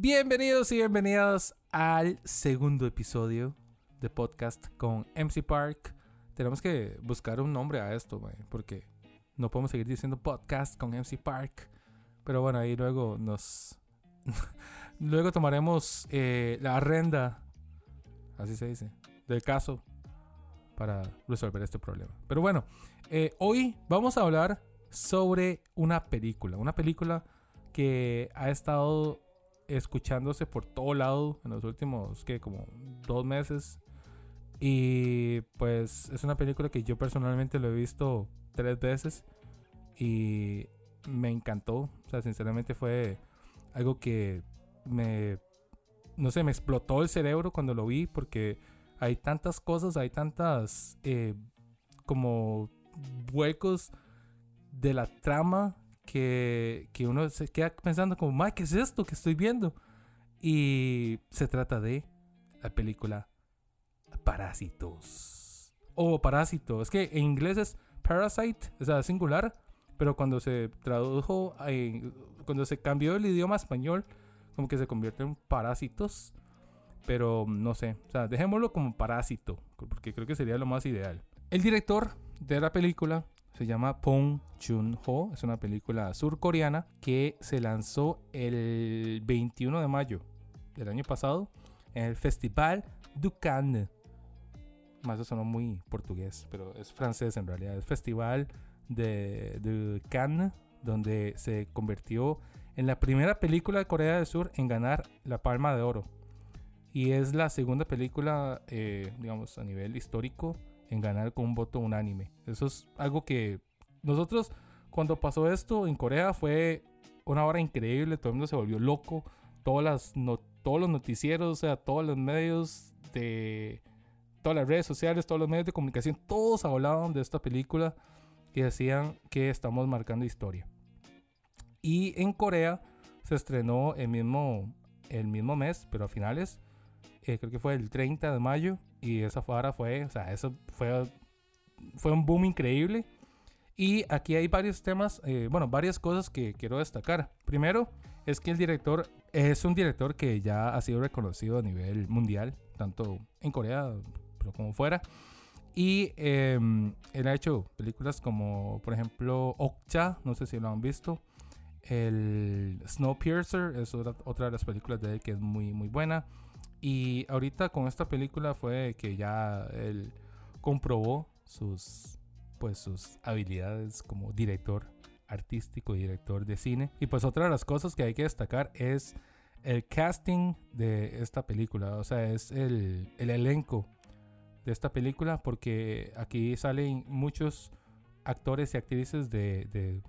Bienvenidos y bienvenidas al segundo episodio de podcast con MC Park. Tenemos que buscar un nombre a esto, porque no podemos seguir diciendo podcast con MC Park. Pero bueno, ahí luego nos. luego tomaremos eh, la arrenda, así se dice, del caso para resolver este problema. Pero bueno, eh, hoy vamos a hablar sobre una película. Una película que ha estado escuchándose por todo lado en los últimos, que como dos meses. Y pues es una película que yo personalmente lo he visto tres veces y me encantó. O sea, sinceramente fue algo que me, no sé, me explotó el cerebro cuando lo vi porque hay tantas cosas, hay tantas eh, como huecos de la trama que, que uno se queda pensando como, ¿qué es esto que estoy viendo? Y se trata de la película Parásitos. O Parásito. Es que en inglés es Parasite, o sea, singular. Pero cuando se tradujo, cuando se cambió el idioma español, como que se convierte en Parásitos. Pero no sé, o sea, dejémoslo como Parásito, porque creo que sería lo más ideal. El director de la película se llama Pong Chun-ho. Es una película surcoreana que se lanzó el 21 de mayo del año pasado en el Festival du Cannes. Más eso sonó muy portugués, pero es francés en realidad. El Festival de, de Cannes, donde se convirtió en la primera película de Corea del Sur en ganar la Palma de Oro. Y es la segunda película, eh, digamos, a nivel histórico en ganar con un voto unánime. Eso es algo que nosotros, cuando pasó esto en Corea, fue una hora increíble, todo el mundo se volvió loco, todas las todos los noticieros, o sea, todos los medios de todas las redes sociales, todos los medios de comunicación, todos hablaban de esta película y decían que estamos marcando historia. Y en Corea se estrenó el mismo, el mismo mes, pero a finales, eh, creo que fue el 30 de mayo, y esa fuera fue, o sea, eso fue, fue un boom increíble. Y aquí hay varios temas, eh, bueno, varias cosas que quiero destacar. Primero, es que el director es un director que ya ha sido reconocido a nivel mundial, tanto en Corea, como fuera. Y em, él ha hecho películas como, por ejemplo, Okja, no sé si lo han visto. El Snowpiercer es otra, otra de las películas de él que es muy, muy buena. Y ahorita con esta película fue que ya él comprobó sus, pues, sus habilidades como director artístico y director de cine. Y pues otra de las cosas que hay que destacar es el casting de esta película. O sea, es el, el elenco de esta película porque aquí salen muchos actores y actrices de, de,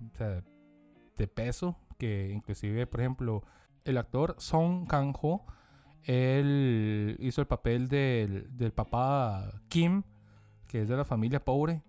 de peso que inclusive por ejemplo el actor Song Kang-ho él hizo el papel del, del, papá Kim, que es de la familia pobre,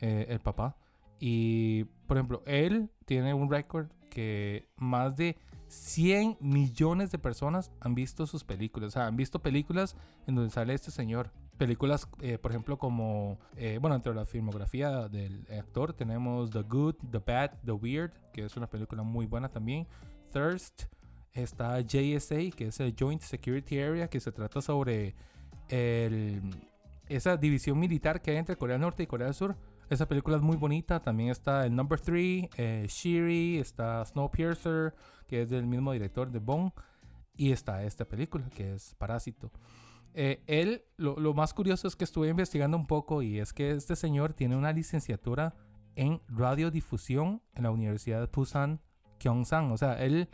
eh, el papá. Y, por ejemplo, él tiene un récord que más de 100 millones de personas han visto sus películas. O sea, han visto películas en donde sale este señor. Películas, eh, por ejemplo, como, eh, bueno, entre la filmografía del actor tenemos The Good, The Bad, The Weird, que es una película muy buena también. Thirst, Está JSA, que es el Joint Security Area, que se trata sobre esa división militar que hay entre Corea del Norte y Corea del Sur. Esa película es muy bonita. También está el Number 3, eh, Shiri, está Snowpiercer, que es del mismo director de Bong. Y está esta película, que es Parásito. Eh, él, lo, lo, más curioso es que estuve investigando un poco y es que este señor tiene una licenciatura en radiodifusión en la Universidad de Busan, Gyeongsang. O sea, él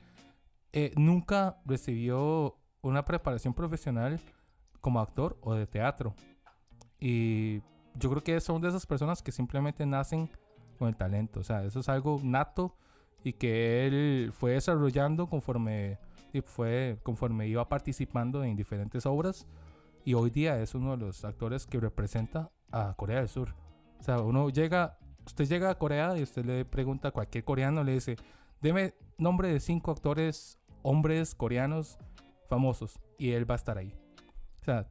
eh, nunca recibió una preparación profesional como actor o de teatro. Y yo creo que son de esas personas que simplemente nacen con el talento. O sea, eso es algo nato y que él fue desarrollando conforme, y fue, conforme iba participando en diferentes obras. Y hoy día es uno de los actores que representa a Corea del Sur. O sea, uno llega, usted llega a Corea y usted le pregunta a cualquier coreano, le dice, deme nombre de cinco actores hombres coreanos famosos y él va a estar ahí. O sea,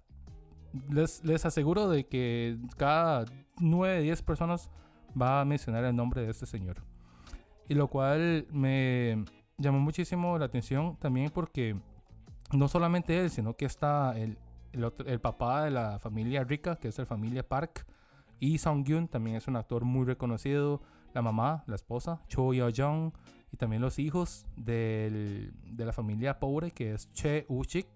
les, les aseguro de que cada 9, 10 personas va a mencionar el nombre de este señor. Y lo cual me llamó muchísimo la atención también porque no solamente él, sino que está el, el, papá de la familia rica, que es la familia Park. Y Song Gyun también es un actor muy reconocido. La mamá, la esposa, Cho Yo Jung. Y también los hijos del, de la familia pobre, que es Che Uchik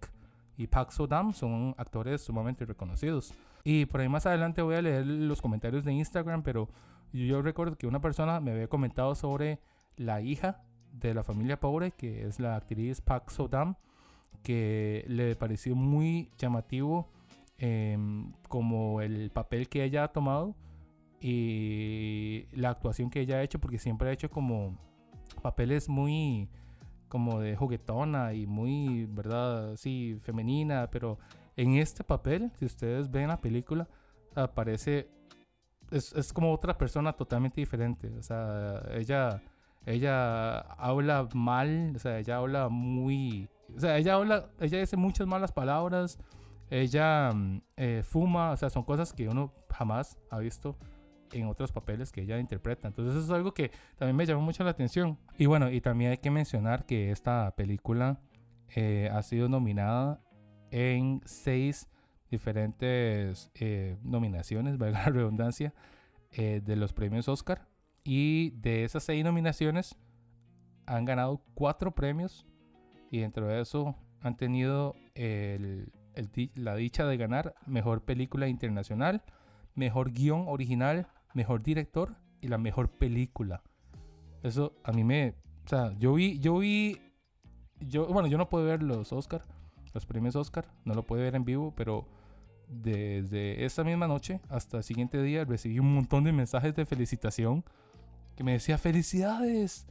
y Park So-dam, son actores sumamente reconocidos. Y por ahí más adelante voy a leer los comentarios de Instagram, pero yo recuerdo que una persona me había comentado sobre la hija de la familia pobre, que es la actriz Park So-dam que le pareció muy llamativo em, como el papel que ella ha tomado y la actuación que ella ha hecho, porque siempre ha hecho como papeles muy como de juguetona y muy, ¿verdad? Sí, femenina, pero en este papel, si ustedes ven la película, aparece, es, es como otra persona totalmente diferente, o sea, ella, ella habla mal, o sea, ella habla muy o sea, ella habla, ella dice muchas malas palabras, ella mm, eh, fuma, o sea, son cosas que uno jamás ha visto en otros papeles que ella interpreta. Entonces eso es algo que también me llamó mucho la atención. Y bueno, y también hay que mencionar que esta película eh, ha sido nominada en seis diferentes eh, nominaciones, valga la redundancia, de los premios Oscar. Y de esas seis nominaciones han ganado cuatro premios y dentro de eso han tenido la dicha de ganar mejor película internacional, mejor guion original, mejor director y la mejor película. Eso a mí me, o sea, yo vi, yo vi, yo, bueno, yo no puedo ver los Oscar, los premios Oscar, no lo puedo ver en vivo, pero desde esa misma noche hasta el siguiente día recibí un montón de mensajes de felicitación que me decía felicidades,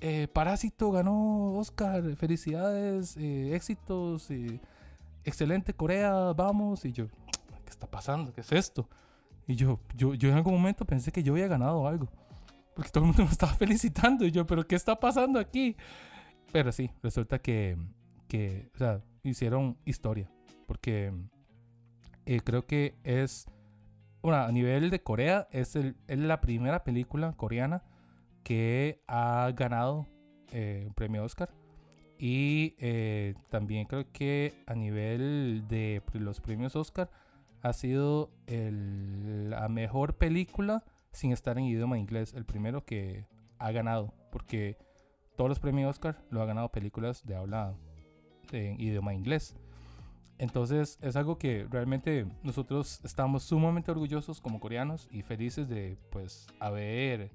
eh, Parásito ganó Oscar, felicidades, eh, éxitos, excelente Corea, vamos. Y yo, ¿qué está pasando? ¿Qué es esto? Y yo, yo, yo en algún momento pensé que yo había ganado algo. Porque todo el mundo me estaba felicitando. Y yo, ¿pero qué está pasando aquí? Pero sí, resulta que, que o sea, hicieron historia. Porque eh, creo que es, bueno, a nivel de Corea, es, el, es la primera película coreana que ha ganado eh, un premio Oscar. Y eh, también creo que a nivel de los premios Oscar ha sido la mejor película sin estar en idioma inglés. El primero que ha ganado. Porque todos los premios Oscar lo ha ganado películas de habla en idioma inglés. Entonces es algo que realmente nosotros estamos sumamente orgullosos como coreanos y felices de pues haber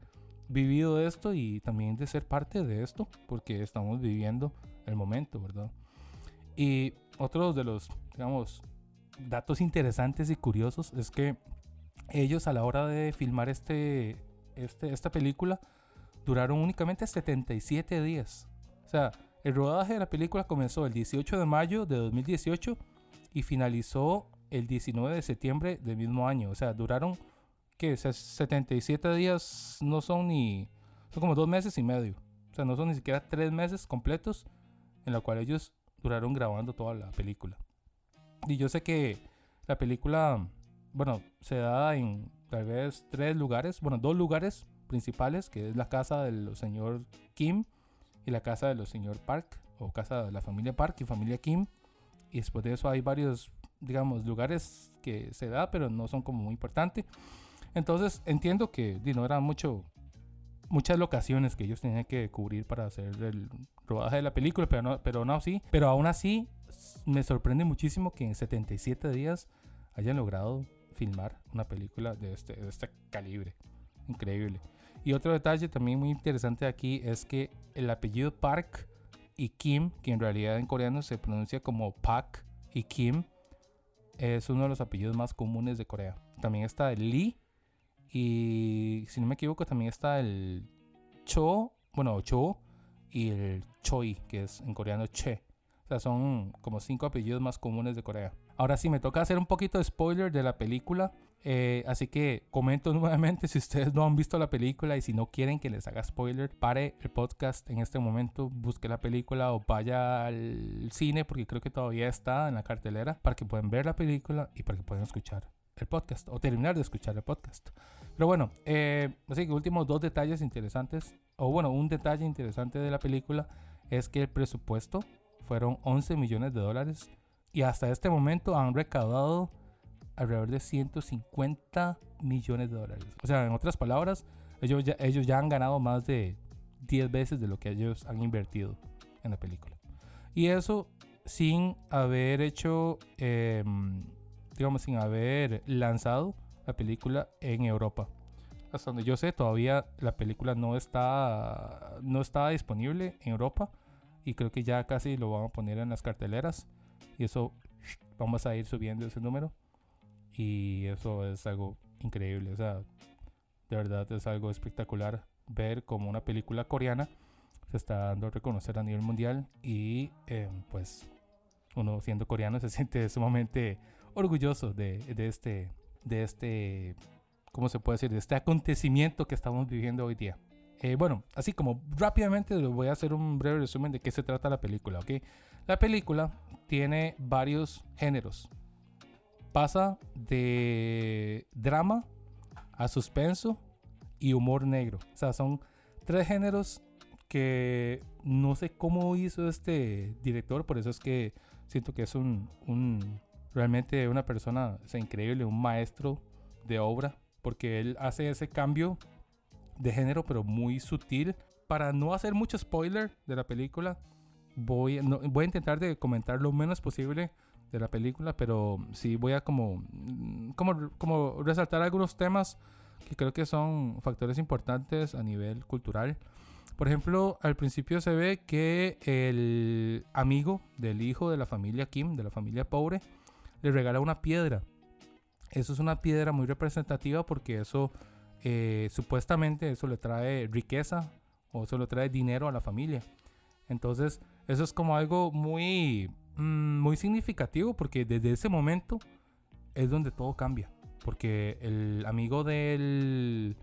vivido esto y también de ser parte de esto, porque estamos viviendo el momento, ¿verdad? Y otro de los, digamos, datos interesantes y curiosos es que ellos a la hora de filmar este, este, esta película duraron únicamente 77 días. O sea, el rodaje de la película comenzó el 18 de mayo de 2018 y finalizó el 19 de septiembre del mismo año. O sea, duraron que 77 días no son ni. Son como dos meses y medio. O sea, no son ni siquiera tres meses completos en la cual ellos duraron grabando toda la película. Y yo sé que la película, bueno, se da en tal vez tres lugares, bueno, dos lugares principales, que es la casa del señor Kim y la casa de los señor Park, o casa de la familia Park y familia Kim. Y después de eso hay varios, digamos, lugares que se da, pero no son como muy importantes. Entonces entiendo que no eran mucho, muchas locaciones que ellos tenían que cubrir para hacer el rodaje de la película, pero no, pero no sí. Pero aún así me sorprende muchísimo que en 77 días hayan logrado filmar una película de este, de este calibre. Increíble. Y otro detalle también muy interesante aquí es que el apellido Park y Kim, que en realidad en coreano se pronuncia como Pak y Kim, es uno de los apellidos más comunes de Corea. También está el Lee y si no me equivoco, también está el Cho, bueno, Cho y el Choi, que es en coreano Che. O sea, son como cinco apellidos más comunes de Corea. Ahora sí, me toca hacer un poquito de spoiler de la película. Eh, así que comento nuevamente si ustedes no han visto la película y si no quieren que les haga spoiler, pare el podcast en este momento, busque la película o vaya al cine porque creo que todavía está en la cartelera para que puedan ver la película y para que puedan escuchar el podcast o terminar de escuchar el podcast. Pero bueno, eh, así que últimos dos detalles interesantes, o bueno, un detalle interesante de la película es que el presupuesto fueron 11 millones de dólares y hasta este momento han recaudado alrededor de 150 millones de dólares. O sea, en otras palabras, ellos ya, ellos ya han ganado más de 10 veces de lo que ellos han invertido en la película. Y eso sin haber hecho, em, digamos, sin haber lanzado la película en Europa. Hasta donde yo sé, todavía la película no está, no está disponible en Europa y creo que ya casi lo van a poner en las carteleras y eso vamos a ir subiendo ese número y eso es algo increíble, o sea, de verdad es algo espectacular ver como una película coreana se está dando a reconocer a nivel mundial y em, pues uno siendo coreano se siente sumamente orgulloso de, de, este, de este, ¿cómo se puede decir? De este acontecimiento que estamos viviendo hoy día. Eh, bueno, así como rápidamente les voy a hacer un breve resumen de qué se trata la película, ¿ok? La película tiene varios géneros. Pasa de drama a suspenso y humor negro. O sea, son tres géneros que no sé cómo hizo este director, por eso es que siento que es un, un realmente una persona increíble, un maestro de obra, porque él hace ese cambio de género, pero muy sutil. Para no hacer mucho spoiler de la película, voy, voy a intentar de comentar lo menos posible de la película, pero sí voy a como, como, como resaltar algunos temas que creo que son factores importantes a nivel cultural. Por ejemplo, al principio se ve que el amigo del hijo de la familia Kim, de la familia pobre, le regala una piedra. Eso es una piedra muy representativa porque eso eh, supuestamente eso le trae riqueza o eso le trae dinero a la familia. Entonces, eso es como algo muy, mm, muy significativo porque desde ese momento es donde todo cambia porque el amigo del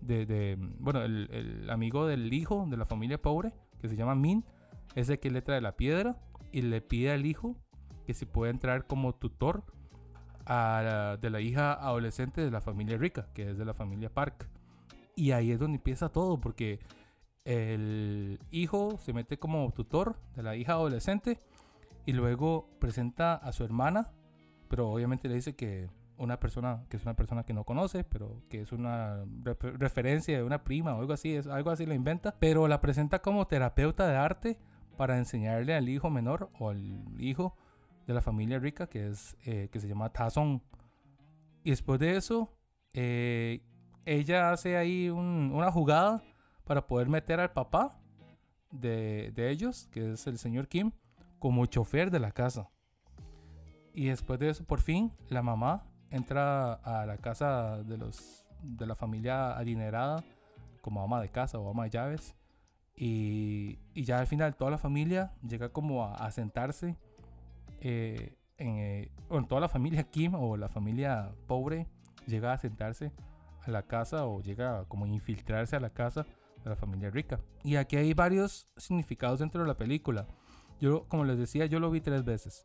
de, bueno el, amigo del hijo de la familia pobre que se llama Min es el que le trae la piedra y le pide al hijo que se pueda entrar como tutor a de la hija adolescente de la familia rica que es de la familia Park. Y ahí es donde empieza todo porque el hijo se mete como tutor de la hija adolescente y luego presenta a su hermana pero obviamente le dice que una persona que es una persona que no conoce, pero que es una referencia de una prima o algo así, es algo así la inventa, pero la presenta como terapeuta de arte para enseñarle al hijo menor o al hijo de la familia rica que es eh, que se llama Tazón. Y después de eso, eh, ella hace ahí una jugada para poder meter al papá de, de ellos, que es el señor Kim, como chofer de la casa. Y después de eso, por fin, la mamá entra a la casa de los de la familia adinerada como ama de casa o ama de llaves y, y ya al final toda la familia llega como a, sentarse eh, en, eh, toda la familia Kim o la familia pobre llega a sentarse a la casa o llega como a infiltrarse a la casa de la familia rica. Y aquí hay varios significados dentro de la película. Yo como les decía yo lo vi tres veces.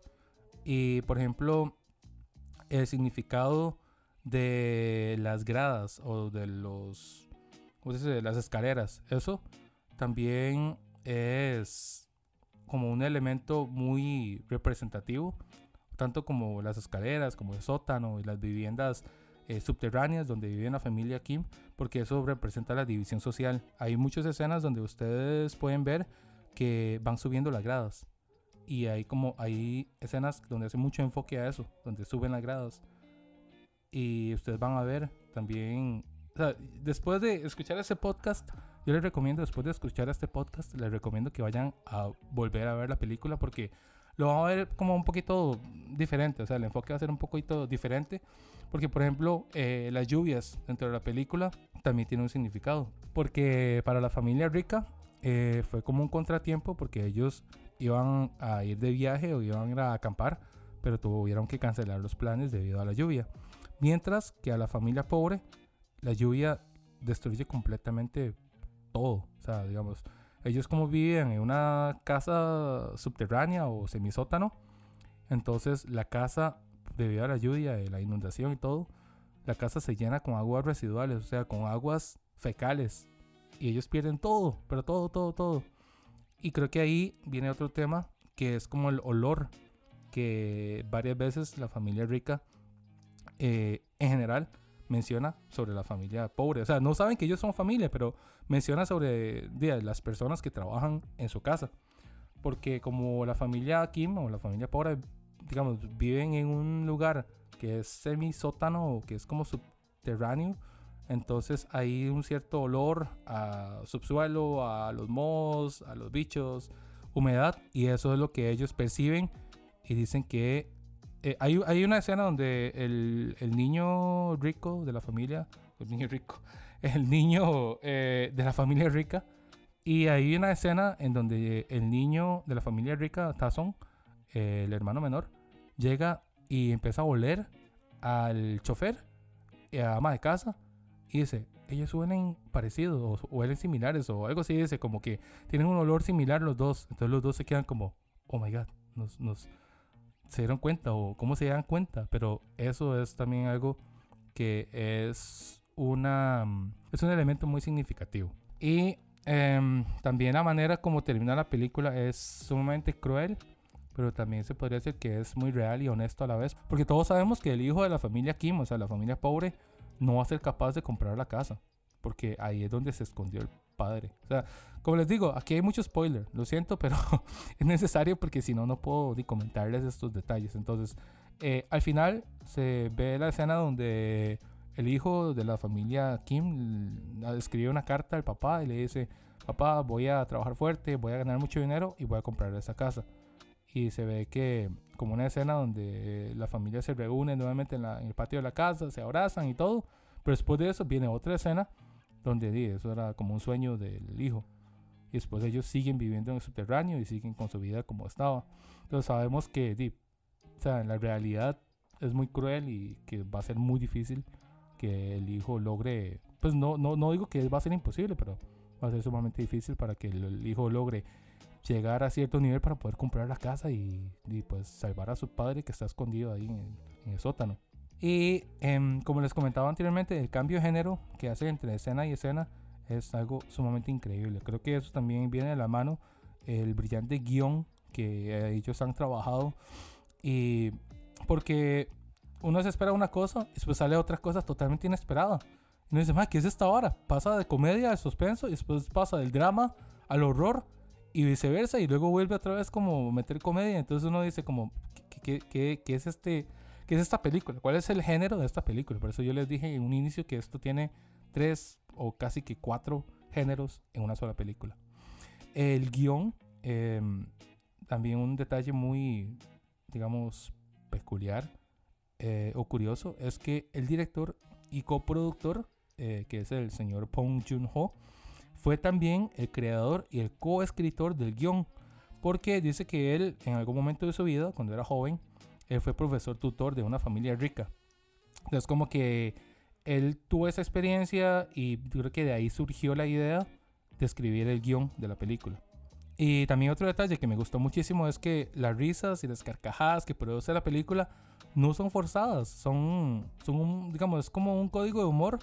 Y por ejemplo el significado de las gradas o de los de las escaleras. Eso también es como un elemento muy representativo, tanto como las escaleras, como el sótano y las viviendas eh, subterráneas donde vive la familia Kim, porque eso representa la división social. Hay muchas escenas donde ustedes pueden ver que van subiendo las gradas y hay como hay escenas donde hace mucho enfoque a eso, donde suben las gradas. Y ustedes van a ver también, o sea, después de escuchar ese podcast, yo les recomiendo, después de escuchar este podcast, les recomiendo que vayan a volver a ver la película porque lo van a ver como un poquito diferente, o sea, el enfoque va a ser un poquito diferente. Porque, por ejemplo, eh, las lluvias dentro de la película también tienen un significado. Porque para la familia rica eh, fue como un contratiempo porque ellos iban a ir de viaje o iban a acampar, pero tuvieron que cancelar los planes debido a la lluvia. Mientras que a la familia pobre, la lluvia destruye completamente todo. O sea, digamos, ellos como viven en una casa subterránea o semisótano, entonces la casa, debido a la lluvia, y la inundación y todo, la casa se llena con aguas residuales, o sea, con aguas fecales. Y ellos pierden todo, pero todo, todo, todo. Y creo que ahí viene otro tema que es como el olor que varias veces la familia rica eh, en general menciona sobre la familia pobre. O sea, no saben que ellos son familia, pero menciona sobre las personas que trabajan en su casa. Porque como la familia Kim o la familia pobre, digamos, viven en un lugar que es semi-sótano o que es como subterráneo, entonces hay un cierto olor a subsuelo, a los mohos, a los bichos, humedad, y eso es lo que ellos perciben y dicen que eh, hay, una escena donde el, el, niño rico de la familia, el niño rico, el niño eh, de la familia rica, y hay una escena en donde el niño de la familia rica, Tazón, eh, el hermano menor, llega y empieza a oler al chofer, y a ama de casa, y dice, ellos huelen parecidos o huelen similares o algo así, dice como que tienen un olor similar los dos, entonces los dos se quedan como, oh my god, nos, nos, se dieron cuenta o cómo se dan cuenta, pero eso es también algo que es una es un elemento muy significativo. Y em, también la manera como termina la película es sumamente cruel, pero también se podría decir que es muy real y honesto a la vez, porque todos sabemos que el hijo de la familia Kim, o sea, la familia pobre, no va a ser capaz de comprar la casa, porque ahí es donde se escondió el padre. O sea, como les digo, aquí hay mucho spoiler, lo siento, pero es necesario porque si no, no puedo ni comentarles estos detalles. Entonces, eh, al final se ve la escena donde el hijo de la familia Kim escribe una carta al papá y le dice, papá, voy a trabajar fuerte, voy a ganar mucho dinero y voy a comprar esa casa. Y se ve que como una escena donde la familia se reúne nuevamente en, en el patio de la casa, se abrazan y todo. Pero después de eso viene otra escena donde di, eso era como un sueño del hijo. Y después ellos siguen viviendo en el subterráneo y siguen con su vida como estaba. Entonces sabemos que la realidad es muy cruel y que va a ser muy difícil que el hijo logre, pues no, no, no digo que va a ser imposible, pero va a ser sumamente difícil para que el, hijo logre llegar a cierto nivel para poder comprar la casa y, y pues salvar a su padre que está escondido ahí en el sótano. Y em, como les comentaba anteriormente, el cambio de género que hace entre escena y escena es algo sumamente increíble. Creo que eso también viene de la mano el brillante guion que ellos han trabajado. Y porque uno se espera una cosa y después sale otra cosa totalmente inesperada. Y uno dice, ¿qué es esta hora? Pasa de comedia, de suspenso y después pasa del drama al horror y viceversa. Y luego vuelve otra vez como meter comedia. Entonces uno dice como, ¿qué, qué, qué es este? ¿Qué es esta película? ¿Cuál es el género de esta película? Por eso yo les dije en un inicio que esto tiene tres o casi que cuatro géneros en una sola película. El guion, em, también un detalle muy, digamos, peculiar eh, o curioso, es que el director y coproductor, eh, que es el señor Pong Joon-ho, fue también el creador y el coescritor del guion, porque dice que él en algún momento de su vida, cuando era joven, él fue profesor tutor de una familia rica. Entonces como que él tuvo esa experiencia y creo que de ahí surgió la idea de escribir el guion de la película. Y también otro detalle que me gustó muchísimo es que las risas y las carcajadas que produce la película no son forzadas, son, son digamos, es como un código de humor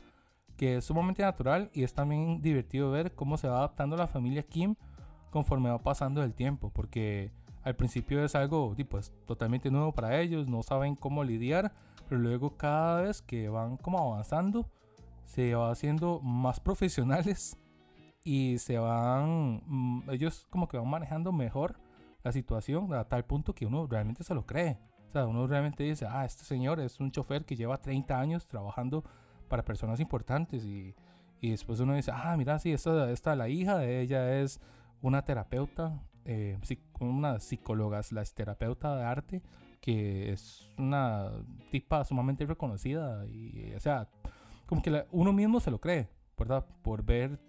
que es sumamente natural y es también divertido ver cómo se va adaptando la familia Kim conforme va pasando el tiempo, porque al principio es algo pues, totalmente nuevo para ellos, no saben cómo lidiar, pero luego cada vez que van como avanzando, se va haciendo más profesionales y se van, mm, ellos como que van manejando mejor la situación a tal punto que uno realmente se lo cree. O sea, uno realmente dice, ah, este señor es un chofer que lleva 30 años trabajando para personas importantes y, y después uno dice, ah, mira, sí, esta, esta la hija de ella es una terapeuta eh, una psicóloga la terapeuta de arte, que es una tipa sumamente reconocida y, o sea, como que uno mismo se lo cree, ¿verdad? Por ver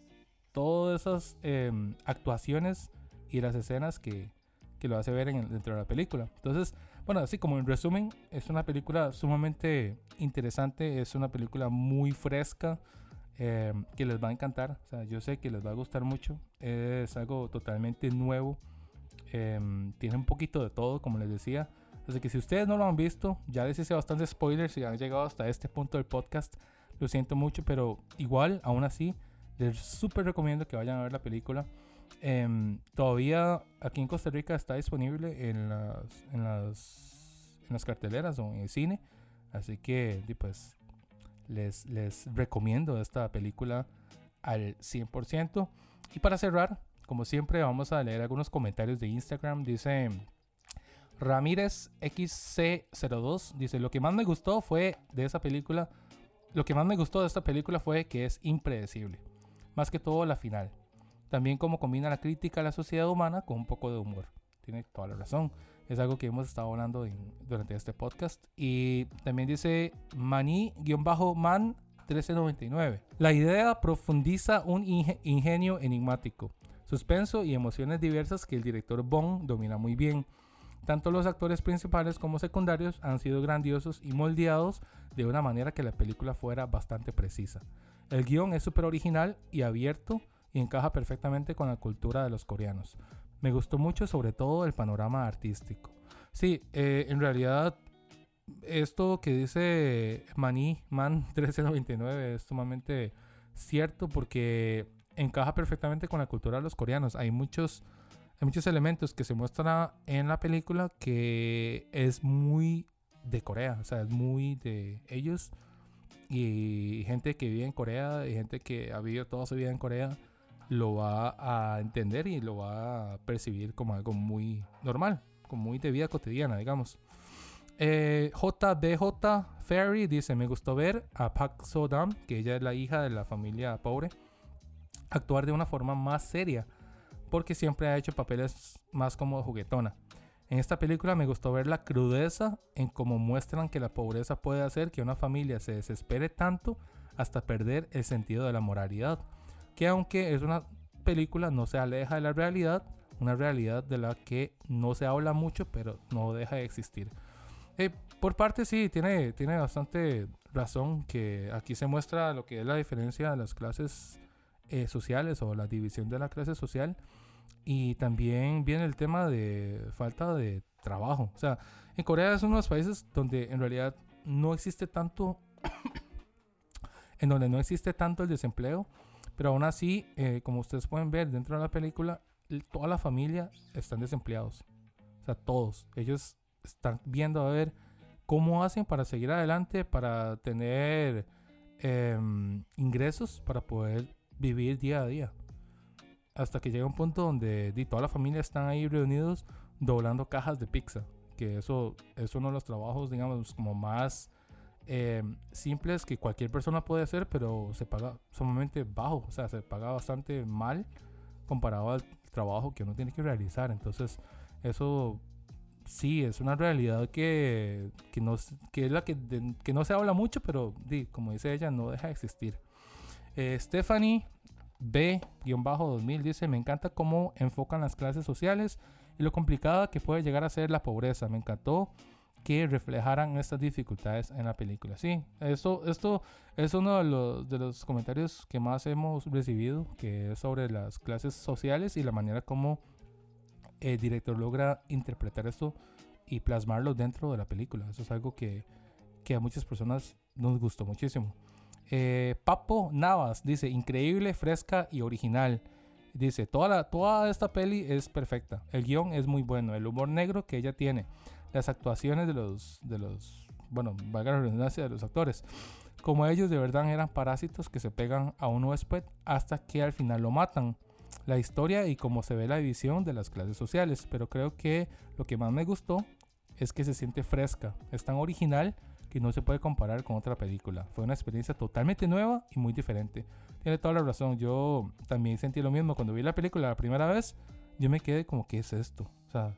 todas esas em, actuaciones y las escenas que, que lo hace ver en dentro de la película. Entonces, bueno, así como en resumen, es una película sumamente interesante, es una película muy fresca, eh, que les va a encantar. O sea, yo sé que les va a gustar mucho. Es algo totalmente nuevo. Em, tiene un poquito de todo, como les decía. Así que si ustedes no lo han visto, ya les hice bastantes spoilers y han llegado hasta este punto del podcast. Lo siento mucho, pero igual, aún así, les súper recomiendo que vayan a ver la película. Em, todavía aquí en Costa Rica está disponible en las, en las, en las carteleras o en el cine. Así que pues les, recomiendo esta película al 100%. Y para cerrar, como siempre, vamos a leer algunos comentarios de Instagram. Dice Ramírez XC02. Dice, lo que más me gustó fue de esa película. Lo que más me gustó de esta película fue que es impredecible. Más que todo la final. También como combina la crítica a la sociedad humana con un poco de humor. Tiene toda la razón. Es algo que hemos estado hablando durante este podcast. Y también dice Mani-Man 1399. La idea profundiza un ingenio enigmático, suspenso y emociones diversas que el director Bong domina muy bien. Tanto los actores principales como secundarios han sido grandiosos y moldeados de una manera que la película fuera bastante precisa. El guion es súper original y abierto y encaja perfectamente con la cultura de los coreanos. Me gustó mucho sobre todo el panorama artístico. Sí, eh, en realidad esto que dice Mani Man 1399 es sumamente cierto porque encaja perfectamente con la cultura de los coreanos. Hay muchos, hay muchos elementos que se muestran en la película que es muy de Corea, o sea, es muy de ellos y gente que vive en Corea y gente que ha vivido toda su vida en Corea lo va a entender y lo va a percibir como algo muy normal, como muy de vida cotidiana, digamos. Eh, JBJ Ferry dice, me gustó ver a Pak Sodam, que ella es la hija de la familia pobre, actuar de una forma más seria, porque siempre ha hecho papeles más como juguetona. En esta película me gustó ver la crudeza en cómo muestran que la pobreza puede hacer que una familia se desespere tanto hasta perder el sentido de la moralidad, que aunque es una película no se aleja de la realidad, una realidad de la que no se habla mucho, pero no deja de existir. Eh, por parte sí, tiene, tiene bastante razón que aquí se muestra lo que es la diferencia de las clases eh, sociales o la división de la clase social. Y también viene el tema de falta de trabajo. O sea, en Corea es uno de los países donde en realidad no existe tanto, en donde no existe tanto el desempleo, pero aún así, eh, como ustedes pueden ver dentro de la película, toda la familia están desempleados. O sea, todos. Ellos están viendo a ver cómo hacen para seguir adelante, para tener em, ingresos, para poder vivir día a día. Hasta que llega un punto donde toda la familia están ahí reunidos doblando cajas de pizza. Que eso es uno de los trabajos, digamos, como más em, simples que cualquier persona puede hacer, pero se paga sumamente bajo. O sea, se paga bastante mal comparado al trabajo que uno tiene que realizar. Entonces, eso sí, es una realidad que, que, no, que es la que, que, no se habla mucho, pero como dice ella, no deja de existir. Eh, Stephanie B-2000 dice, me encanta cómo enfocan las clases sociales y lo complicada que puede llegar a ser la pobreza. Me encantó que reflejaran estas dificultades en la película. Sí, esto, esto es uno de los, de los comentarios que más hemos recibido, que es sobre las clases sociales y la manera como el director logra interpretar esto y plasmarlo dentro de la película. Eso es algo que, que a muchas personas nos gustó muchísimo. Eh, Papo Navas dice, increíble, fresca y original. Dice, toda, la, toda esta peli es perfecta. El guion es muy bueno. El humor negro que ella tiene. Las actuaciones de los, de los bueno, valga la redundancia de los actores. Como ellos de verdad eran parásitos que se pegan a un huésped hasta que al final lo matan la historia y cómo se ve la división de las clases sociales, pero creo que lo que más me gustó es que se siente fresca, es tan original que no se puede comparar con otra película. Fue una experiencia totalmente nueva y muy diferente. Tiene toda la razón, yo también sentí lo mismo cuando vi la película la primera vez, yo me quedé como, ¿qué es esto? O sea,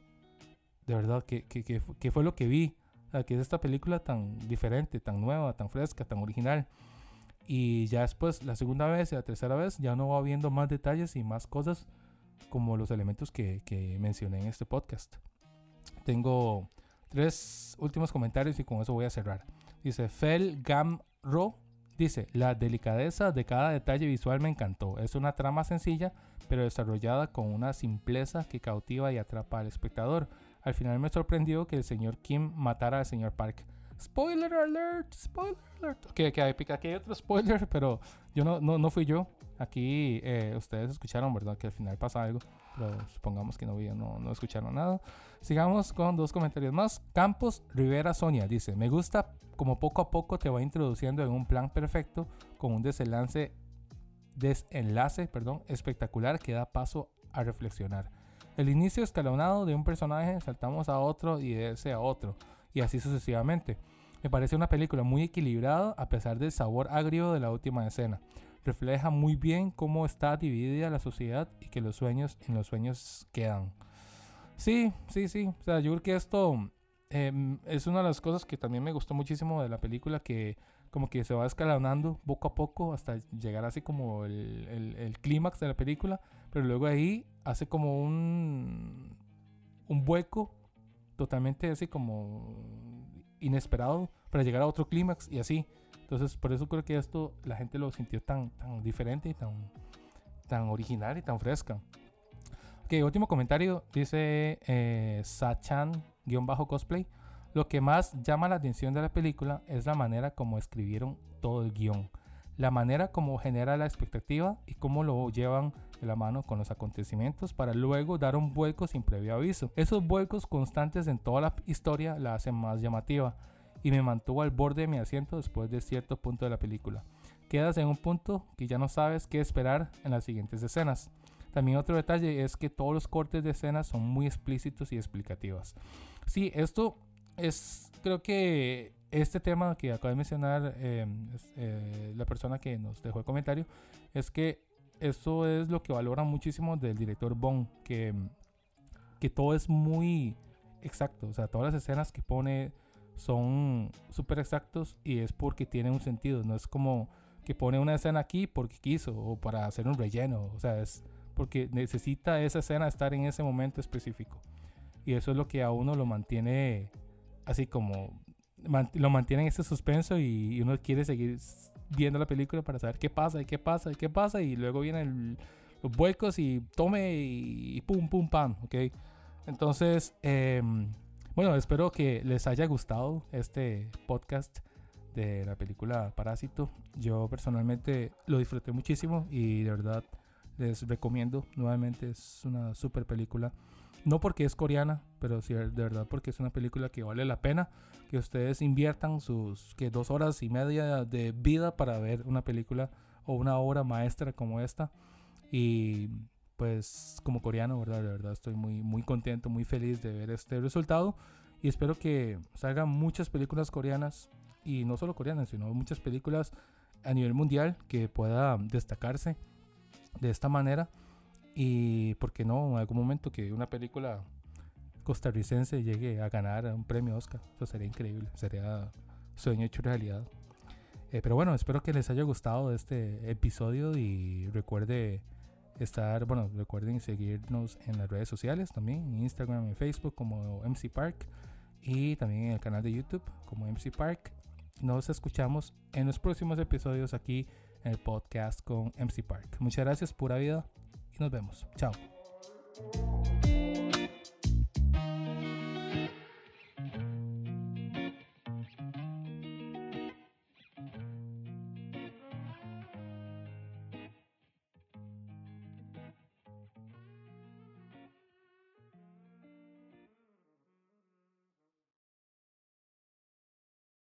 de verdad, ¿qué, qué, fue lo que vi? O ¿qué es esta película tan diferente, tan nueva, tan fresca, tan original? Y ya después, la segunda vez y la tercera vez, ya no va viendo más detalles y más cosas como los elementos que, que mencioné en este podcast. Tengo tres últimos comentarios y con eso voy a cerrar. Dice Fel Gamro. Dice, la delicadeza de cada detalle visual me encantó. Es una trama sencilla, pero desarrollada con una simpleza que cautiva y atrapa al espectador. Al final me sorprendió que el señor Kim matara al señor Park. Spoiler alert, spoiler alert. Ok, ok, aquí hay otro spoiler, pero yo no, no, no fui yo. Aquí eh, ustedes escucharon, ¿verdad? Que al final pasa algo. Pero supongamos que no, no, no escucharon nada. Sigamos con dos comentarios más. Campos Rivera Sonia dice: Me gusta como poco a poco te va introduciendo en un plan perfecto con un desenlace, desenlace perdón, espectacular que da paso a reflexionar. El inicio escalonado de un personaje, saltamos a otro y de ese a otro, y así sucesivamente. Me parece una película muy equilibrada a pesar del sabor agrio de la última escena. Refleja muy bien cómo está dividida la sociedad y que los sueños en los sueños quedan. Sí, sí, sí. O sea, yo creo que esto em, es una de las cosas que también me gustó muchísimo de la película, que como que se va escalonando poco a poco hasta llegar así como el, el, el clímax de la película, pero luego ahí hace como un, un hueco totalmente así como inesperado para llegar a otro clímax y así. Entonces, por eso creo que esto la gente lo sintió tan, tan diferente y tan, tan original y tan fresca. Ok, último comentario. Dice eh, Sachan-cosplay. Lo que más llama la atención de la película es la manera como escribieron todo el guion. La manera como genera la expectativa y cómo lo llevan de la mano con los acontecimientos para luego dar un vuelco sin previo aviso. Esos vuelcos constantes en toda la historia la hacen más llamativa y me mantuvo al borde de mi asiento después de cierto punto de la película. Quedas en un punto que ya no sabes qué esperar en las siguientes escenas. También otro detalle es que todos los cortes de escenas son muy explícitos y explicativos. Sí, esto es, creo que este tema que acaba de mencionar eh, eh, la persona que nos dejó el comentario, es que eso es lo que valora muchísimo del director Bond, que, que todo es muy exacto, o sea, todas las escenas que pone son súper exactos y es porque tiene un sentido, no es como que pone una escena aquí porque quiso o para hacer un relleno, o sea, es porque necesita esa escena estar en ese momento específico. Y eso es lo que a uno lo mantiene así como lo mantiene en ese suspenso y, uno quiere seguir viendo la película para saber qué pasa y qué pasa y qué pasa y luego vienen los huecos y tome y, pum pum pam, ¿ok? Entonces, em, bueno, espero que les haya gustado este podcast de la película Parásito. Yo personalmente lo disfruté muchísimo y de verdad les recomiendo nuevamente. Es una super película. No porque es coreana, pero sí de verdad porque es una película que vale la pena que ustedes inviertan sus que dos horas y media de vida para ver una película o una obra maestra como esta. Y pues como coreano, ¿verdad? De verdad estoy muy, muy contento, muy feliz de ver este resultado. Y espero que salgan muchas películas coreanas, y no solo coreanas, sino muchas películas a nivel mundial que pueda destacarse de esta manera y, ¿por qué no? En algún momento que una película costarricense llegue a ganar un premio Oscar. Eso sería increíble. Sería sueño hecho realidad. Eh, pero bueno, espero que les haya gustado este episodio y recuerde estar, bueno, recuerden seguirnos en las redes sociales también, Instagram y Facebook como MC Park y también en el canal de YouTube como MC Park. Nos escuchamos en los próximos episodios aquí en el podcast con MC Park. Muchas gracias, pura vida nos vemos. Chao.